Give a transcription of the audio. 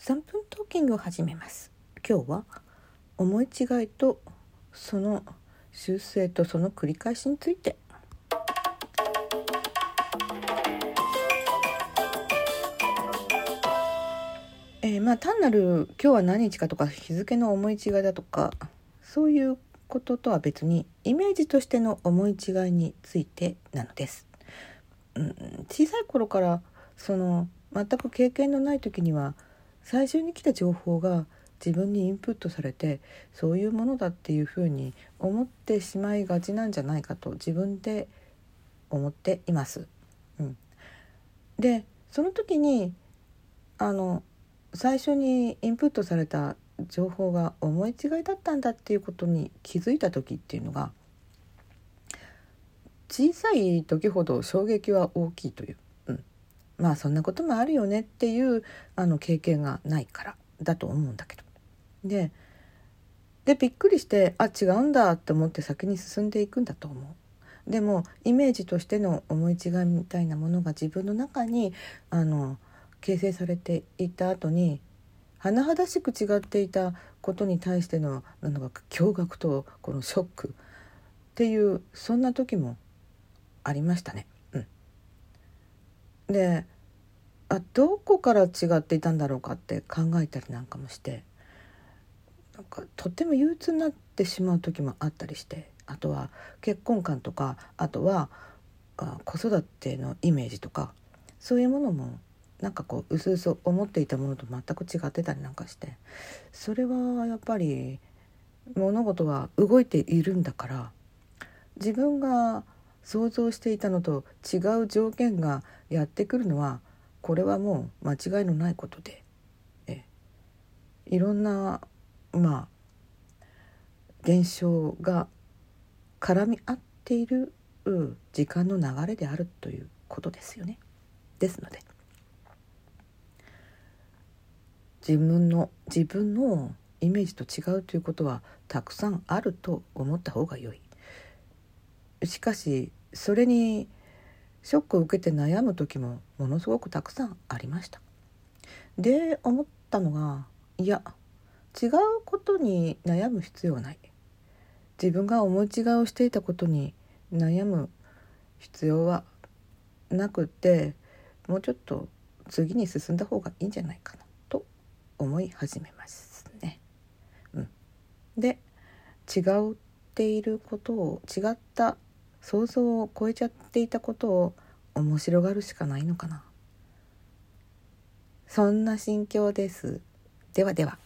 3分トーキングを始めます今日は思い違いとその修正とその繰り返しについてえー、まあ単なる今日は何日かとか日付の思い違いだとかそういうこととは別にイメージとしての思い違いについてなのです。うん、小さい頃からその全く経験のない時には最初に来た情報が自分にインプットされてそういうものだっていうふうに思ってしまいがちなんじゃないかと自分で思っています。うん、でその時にあの最初にインプットされた情報が思い違いだったんだっていうことに気づいた時っていうのが小さい時ほど衝撃は大きいというまあそんなこともあるよねっていうあの経験がないからだと思うんだけど。ででびっくりしてあ違うんだって思って先に進んでいくんだと思う。でもイメージとしての思い違いみたいなものが自分の中にあの形成されていた後に甚だしく違っていたことに対してのなんか驚愕とこのショックっていうそんな時もありましたね。であどこから違っていたんだろうかって考えたりなんかもしてなんかとっても憂鬱になってしまう時もあったりしてあとは結婚観とかあとはあ子育てのイメージとかそういうものもなんかこううすうす思っていたものと全く違ってたりなんかしてそれはやっぱり物事は動いているんだから自分が想像していたのと違う条件がやってくるのはこれはもう間違いのないことでえいろんなまあ現象が絡み合っている時間の流れであるということですよね。ですので自分の自分のイメージと違うということはたくさんあると思った方が良い。しかしそれにショックを受けて悩む時もものすごくたくさんありました。で思ったのがいや違うことに悩む必要はない自分が思い違いをしていたことに悩む必要はなくてもうちょっと次に進んだ方がいいんじゃないかなと思い始めますね。うん、で違っていることを違った想像を超えちゃっていたことを面白がるしかないのかな。そんな心境です。ではでは。